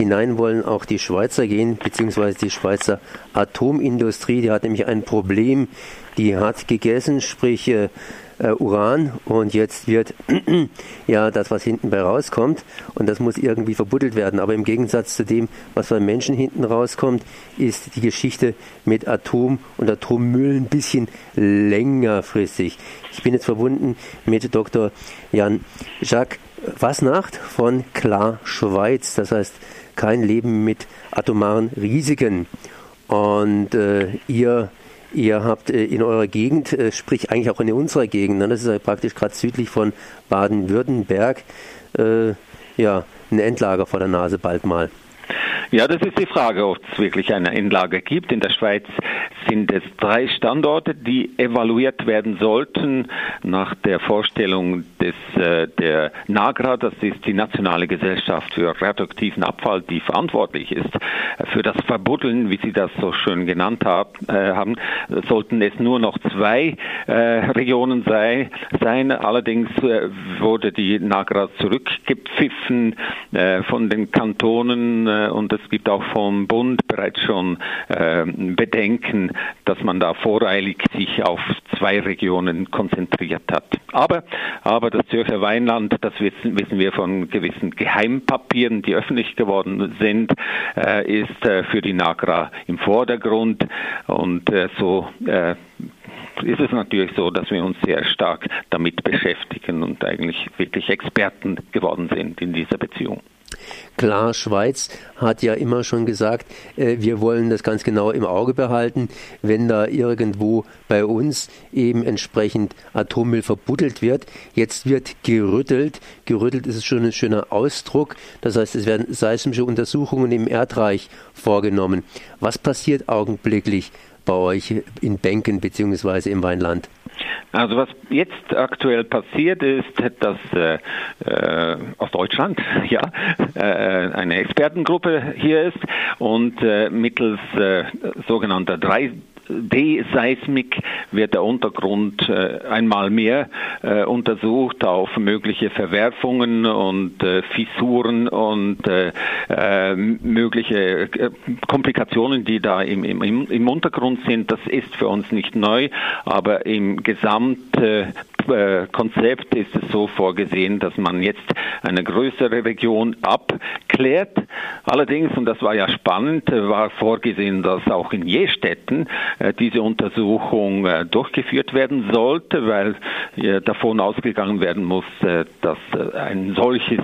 hinein wollen auch die Schweizer gehen, beziehungsweise die Schweizer Atomindustrie. Die hat nämlich ein Problem. Die hat gegessen, sprich äh, äh, Uran und jetzt wird ja das, was hinten bei rauskommt und das muss irgendwie verbuddelt werden. Aber im Gegensatz zu dem, was bei Menschen hinten rauskommt, ist die Geschichte mit Atom und Atommüll ein bisschen längerfristig. Ich bin jetzt verbunden mit Dr. Jan Jacques Wasnacht von Klar Schweiz, das heißt kein Leben mit atomaren Risiken. Und äh, ihr Ihr habt äh, in eurer Gegend, äh, sprich eigentlich auch in unserer Gegend, ne, das ist ja praktisch gerade südlich von Baden-Württemberg, äh, ja, ein Endlager vor der Nase bald mal. Ja, das ist die Frage, ob es wirklich eine Endlage gibt. In der Schweiz sind es drei Standorte, die evaluiert werden sollten nach der Vorstellung des, äh, der NAGRA, das ist die Nationale Gesellschaft für radioaktiven Abfall, die verantwortlich ist für das Verbuddeln, wie Sie das so schön genannt äh, haben, sollten es nur noch zwei äh, Regionen sei, sein. Allerdings wurde die NAGRA zurückgepfiffen von den Kantonen und es gibt auch vom Bund bereits schon äh, Dass man da voreilig sich auf zwei Regionen konzentriert hat. Aber, aber das Zürcher Weinland, das wissen, wissen wir von gewissen Geheimpapieren, die öffentlich geworden sind, äh, ist äh, für die NAGRA im Vordergrund und äh, so äh, ist es natürlich so, dass wir uns sehr stark damit beschäftigen und eigentlich wirklich Experten geworden sind in dieser Beziehung. Klar, Schweiz hat ja immer schon gesagt, äh, wir wollen das ganz genau im Auge behalten, wenn da irgendwo bei uns eben entsprechend Atommüll verbuddelt wird. Jetzt wird gerüttelt. Gerüttelt ist schon ein schöner Ausdruck. Das heißt, es werden seismische Untersuchungen im Erdreich vorgenommen. Was passiert augenblicklich bei euch in Bänken bzw. im Weinland? Also was jetzt aktuell passiert ist, dass äh, äh, aus Deutschland ja äh, eine Expertengruppe hier ist und äh, mittels äh, sogenannter drei D-Seismik wird der Untergrund äh, einmal mehr äh, untersucht auf mögliche Verwerfungen und äh, Fissuren und mögliche Komplikationen, die da im, im, im Untergrund sind. Das ist für uns nicht neu, aber im Gesamtkonzept ist es so vorgesehen, dass man jetzt eine größere Region abklärt. Allerdings, und das war ja spannend, war vorgesehen, dass auch in Jestetten äh, diese Untersuchung äh, durchgeführt werden sollte, weil davon ausgegangen werden muss, äh, dass ein solches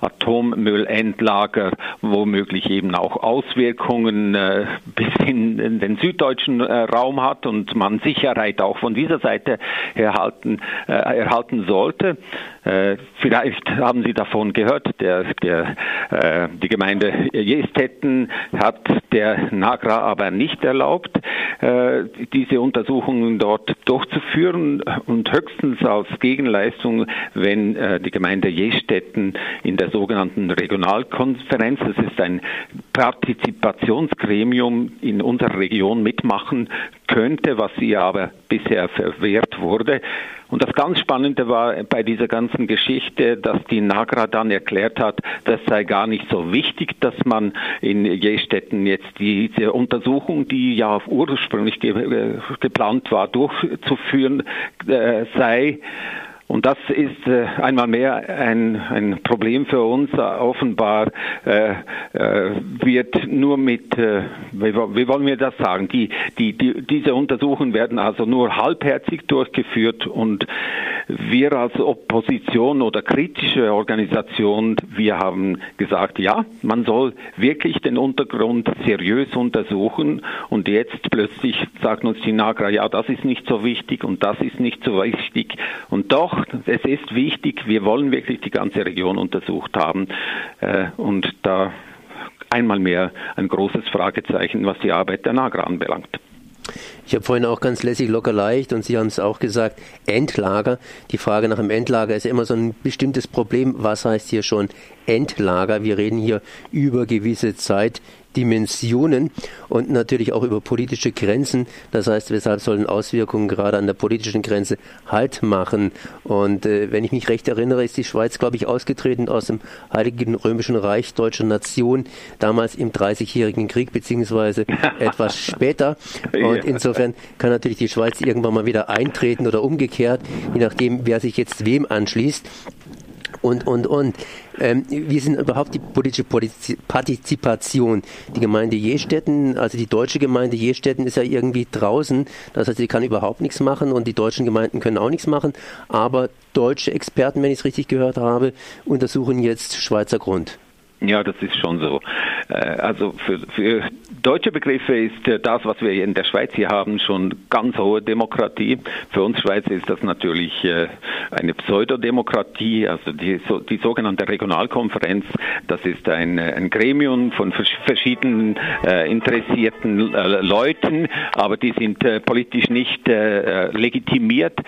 Atommüllendlager womöglich eben auch Auswirkungen bis in den süddeutschen Raum hat und man Sicherheit auch von dieser Seite erhalten, erhalten sollte. Vielleicht haben Sie davon gehört, der, der, die Gemeinde Jestetten hat der NAGRA aber nicht erlaubt, äh, diese Untersuchungen dort durchzuführen und höchstens als Gegenleistung, wenn äh, die Gemeinde Jestetten in der sogenannten Regionalkonferenz, das ist ein Partizipationsgremium in unserer Region mitmachen könnte, was ihr aber bisher verwehrt wurde. Und das ganz Spannende war bei dieser ganzen Geschichte, dass die Nagra dann erklärt hat, das sei gar nicht so wichtig, dass man in Jestetten jetzt diese Untersuchung, die ja ursprünglich ge geplant war, durchzuführen äh, sei. Und das ist äh, einmal mehr ein, ein Problem für uns. Offenbar äh, äh, wird nur mit, äh, wie, wie, wollen wir das sagen, die, die, die, diese Untersuchungen werden also nur halbherzig durchgeführt und wir als Opposition oder kritische Organisation, wir haben gesagt, ja, man soll wirklich den Untergrund seriös untersuchen. Und jetzt plötzlich sagt uns die Nagra, ja, das ist nicht so wichtig und das ist nicht so wichtig. Und doch es ist wichtig, wir wollen wirklich die ganze Region untersucht haben. Äh, und da einmal mehr ein großes Fragezeichen, was die Arbeit der NAGRA anbelangt. Ich habe vorhin auch ganz lässig locker leicht und Sie haben es auch gesagt, Endlager. Die Frage nach dem Endlager ist immer so ein bestimmtes Problem. Was heißt hier schon Endlager? Wir reden hier über gewisse Zeit, Dimensionen und natürlich auch über politische Grenzen. Das heißt, weshalb sollen Auswirkungen gerade an der politischen Grenze Halt machen? Und äh, wenn ich mich recht erinnere, ist die Schweiz, glaube ich, ausgetreten aus dem Heiligen Römischen Reich deutscher Nation, damals im Dreißigjährigen Krieg, beziehungsweise etwas später. Und insofern kann natürlich die Schweiz irgendwann mal wieder eintreten oder umgekehrt, je nachdem, wer sich jetzt wem anschließt und, und, und. Ähm, wie sind überhaupt die politische Partizipation? Die Gemeinde Jestetten, also die deutsche Gemeinde Jestetten ist ja irgendwie draußen. Das heißt, sie kann überhaupt nichts machen und die deutschen Gemeinden können auch nichts machen. Aber deutsche Experten, wenn ich es richtig gehört habe, untersuchen jetzt Schweizer Grund. Ja, das ist schon so. Äh, also für, für deutsche Begriffe ist äh, das, was wir in der Schweiz hier haben, schon ganz hohe Demokratie. Für uns Schweizer ist das natürlich äh, eine Pseudodemokratie, also die, die sogenannte Regionalkonferenz. Das ist ein, ein Gremium von verschiedenen interessierten Leuten, aber die sind politisch nicht legitimiert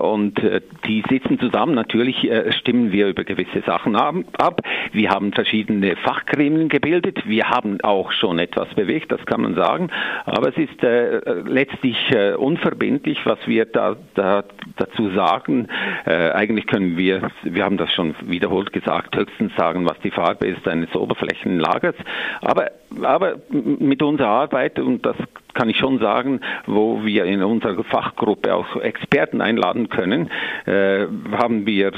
und die sitzen zusammen. Natürlich stimmen wir über gewisse Sachen ab. Wir haben haben verschiedene Fachgremien gebildet. Wir haben auch schon etwas bewegt, das kann man sagen. Aber es ist äh, letztlich äh, unverbindlich, was wir da, da dazu sagen. Äh, eigentlich können wir, wir haben das schon wiederholt gesagt, höchstens sagen, was die Farbe ist eines Oberflächenlagers. Aber, aber mit unserer Arbeit, und das kann ich schon sagen, wo wir in unserer Fachgruppe auch Experten einladen können, äh, haben wir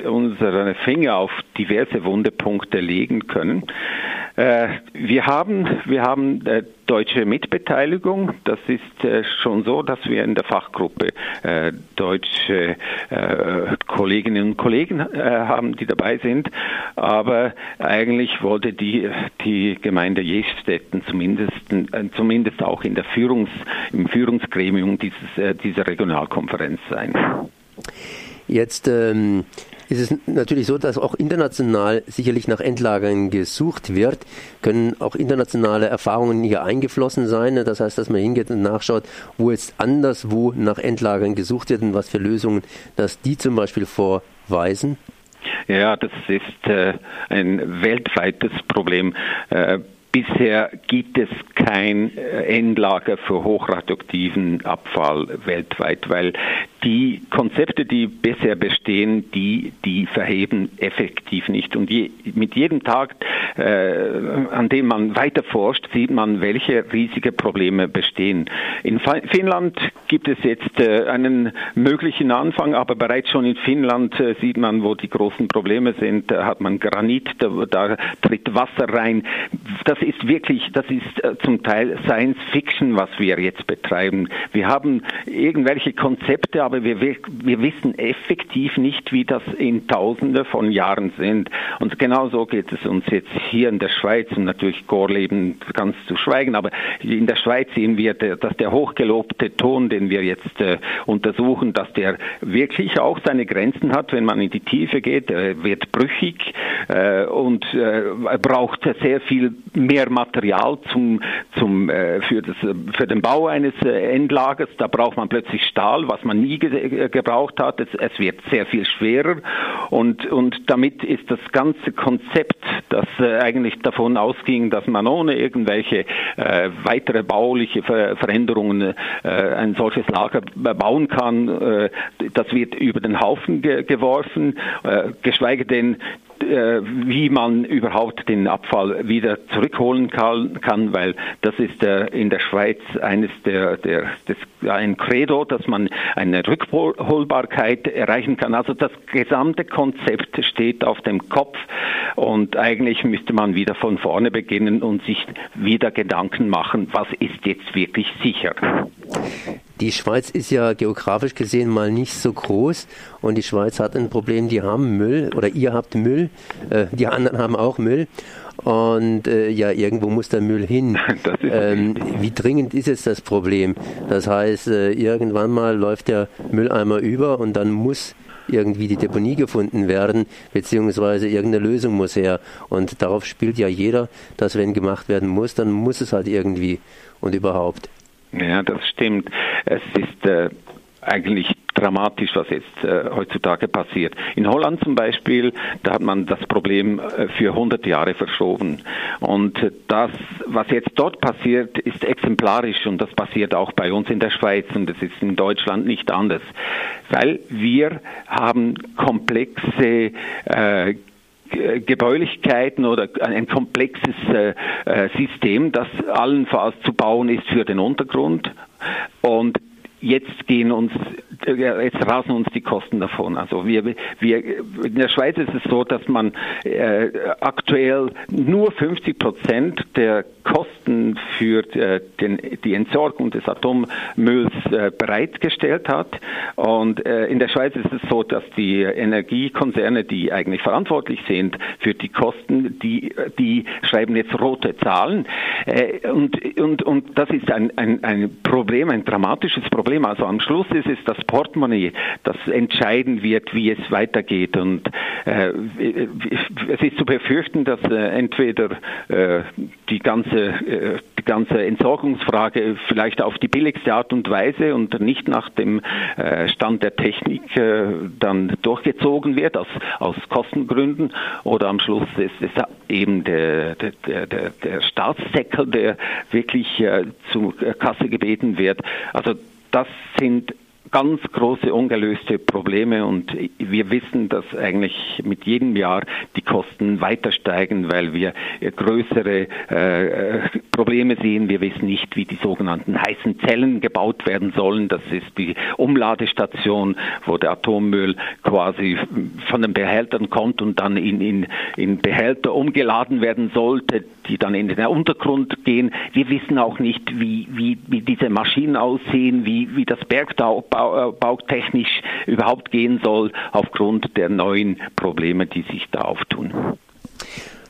äh, unsere Finger auf diverse Wundepunkte legen können. Äh, wir haben, wir haben äh, deutsche Mitbeteiligung. Das ist äh, schon so, dass wir in der Fachgruppe deutsche Kolleginnen und Kollegen haben, die dabei sind. Aber eigentlich wollte die, die Gemeinde Jestetten zumindest, zumindest auch in der Führungs, im Führungsgremium dieses, dieser Regionalkonferenz sein. Jetzt ähm, ist es natürlich so, dass auch international sicherlich nach Endlagern gesucht wird. Können auch internationale Erfahrungen hier eingeflossen sein. Das heißt, dass man hingeht und nachschaut, wo jetzt anderswo nach Endlagern gesucht wird und was für Lösungen, dass die zum Beispiel vorweisen. Ja, das ist äh, ein weltweites Problem. Äh, Bisher gibt es kein äh, Endlager für hochradioaktiven Abfall weltweit, weil die Konzepte, die bisher bestehen, die, die verheben effektiv nicht. Und je, mit jedem Tag, an dem man weiter forscht, sieht man, welche riesige Probleme bestehen. In Finnland gibt es jetzt äh, einen möglichen Anfang, aber bereits schon in Finnland äh, sieht man, wo die großen Probleme sind. Da hat man Granit, da, da tritt Wasser rein. Das ist wirklich, das ist äh, zum Teil Science Fiction, was wir jetzt betreiben. Wir haben irgendwelche Konzepte, aber wir, wir wissen effektiv nicht, wie das in Tausende von Jahren sind. Und genauso geht es uns jetzt hier in der Schweiz und natürlich Gorleben ganz zu schweigen, aber in der Schweiz sehen wir, dass der hochgelobte Ton, den wir jetzt äh, untersuchen, dass der wirklich auch seine Grenzen hat, wenn man in die Tiefe geht, er wird brüchig äh, und äh, braucht sehr viel mehr Material zum, zum, äh, für, das, für den Bau eines äh, Endlagers. Da braucht man plötzlich Stahl, was man nie ge gebraucht hat. Es, es, wird sehr viel schwerer und, und damit ist das ganze Konzept, das äh, eigentlich davon ausging, dass man ohne irgendwelche äh, weitere bauliche Ver Veränderungen äh, ein solches Lager bauen kann, äh, das wird über den Haufen ge geworfen, geschweige denn äh, wie man überhaupt den Abfall wieder zurückholen kann, kann weil das ist äh, in der Schweiz eines der, der das, ein Credo, dass man eine Rückholbarkeit erreichen kann. Also das gesamte Konzept steht auf dem Kopf und eigentlich müsste man wieder von vorne beginnen und sich wieder Gedanken machen, was ist jetzt wirklich sicher. Die Schweiz ist ja geografisch gesehen mal nicht so groß und die Schweiz hat ein Problem, die haben Müll oder ihr habt Müll, äh, die anderen haben auch Müll und äh, ja, irgendwo muss der Müll hin. Ähm, wie dringend ist jetzt das Problem? Das heißt, äh, irgendwann mal läuft der Mülleimer über und dann muss irgendwie die Deponie gefunden werden, beziehungsweise irgendeine Lösung muss her. Und darauf spielt ja jeder, dass wenn gemacht werden muss, dann muss es halt irgendwie und überhaupt. Ja, das stimmt. Es ist äh, eigentlich dramatisch, was jetzt äh, heutzutage passiert. In Holland zum Beispiel, da hat man das Problem äh, für 100 Jahre verschoben. Und das, was jetzt dort passiert, ist exemplarisch und das passiert auch bei uns in der Schweiz und es ist in Deutschland nicht anders, weil wir haben komplexe äh, Gebäulichkeiten oder ein komplexes äh, äh, System, das allenfalls zu bauen ist für den Untergrund. Und jetzt gehen uns, jetzt rasen uns die Kosten davon. Also wir, wir, in der Schweiz ist es so, dass man äh, aktuell nur 50 Prozent der Kosten für äh, den, die Entsorgung des Atommülls äh, bereitgestellt hat. Und äh, in der Schweiz ist es so, dass die Energiekonzerne, die eigentlich verantwortlich sind für die Kosten, die, die schreiben jetzt rote Zahlen. Und, und, und das ist ein, ein, ein Problem, ein dramatisches Problem Problem. Also am Schluss ist es das Portemonnaie, das entscheiden wird, wie es weitergeht. Und äh, es ist zu befürchten, dass äh, entweder äh, die ganze äh, die ganze Entsorgungsfrage vielleicht auf die billigste Art und Weise und nicht nach dem äh, Stand der Technik äh, dann durchgezogen wird aus, aus Kostengründen oder am Schluss ist es eben der, der, der, der Staatssäckel, der wirklich zur Kasse gebeten wird. Also das sind ganz große ungelöste Probleme und wir wissen, dass eigentlich mit jedem Jahr die Kosten weiter steigen, weil wir größere äh, Probleme sehen. Wir wissen nicht, wie die sogenannten heißen Zellen gebaut werden sollen. Das ist die Umladestation, wo der Atommüll quasi von den Behältern kommt und dann in, in, in Behälter umgeladen werden sollte, die dann in den Untergrund gehen. Wir wissen auch nicht, wie, wie, wie diese Maschinen aussehen, wie, wie das Bergbau bau, bautechnisch überhaupt gehen soll, aufgrund der neuen Probleme, die sich da auftun.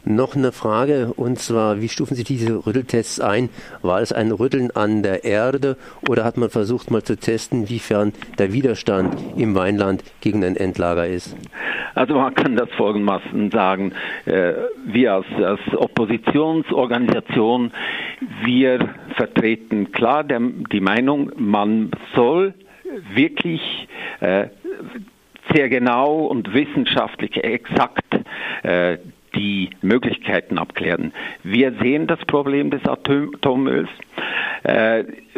Noch eine Frage, und zwar, wie stufen Sie diese Rütteltests ein? War es ein Rütteln an der Erde oder hat man versucht mal zu testen, wiefern der Widerstand im Weinland gegen ein Endlager ist? Also man kann das folgendermaßen sagen, äh, wir als, als Oppositionsorganisation, wir vertreten klar die Meinung, man soll wirklich äh, sehr genau und wissenschaftlich exakt äh, die Möglichkeiten abklären. Wir sehen das Problem des Atommülls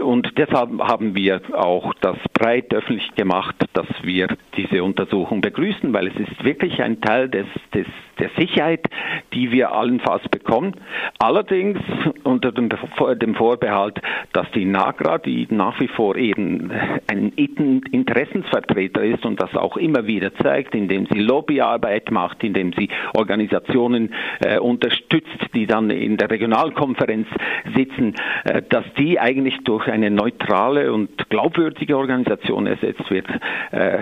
und deshalb haben wir auch das breit öffentlich gemacht, dass wir diese Untersuchung begrüßen, weil es ist wirklich ein Teil des, des, der Sicherheit, die wir allenfalls bekommen. Allerdings unter dem, dem Vorbehalt, dass die NAGRA, die nach wie vor eben ein Interessensvertreter ist und das auch immer wieder zeigt, indem sie Lobbyarbeit macht, indem sie Organisationen äh, unterstützt, die dann in der Regionalkonferenz sitzen, äh, dass die eigentlich durch eine neutrale und glaubwürdige Organisation ersetzt wird. Äh,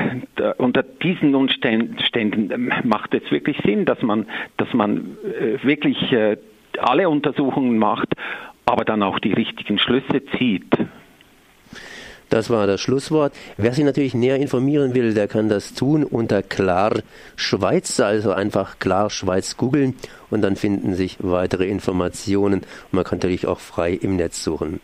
unter diesen Umständen ähm, macht es wirklich Sinn, dass man, dass man äh, wirklich äh, alle Untersuchungen macht, aber dann auch die richtigen Schlüsse zieht. Das war das Schlusswort. Wer sich natürlich näher informieren will, der kann das tun unter Klar Schweiz, also einfach Klar Schweiz googeln und dann finden sich weitere Informationen. Man kann natürlich auch frei im Netz suchen.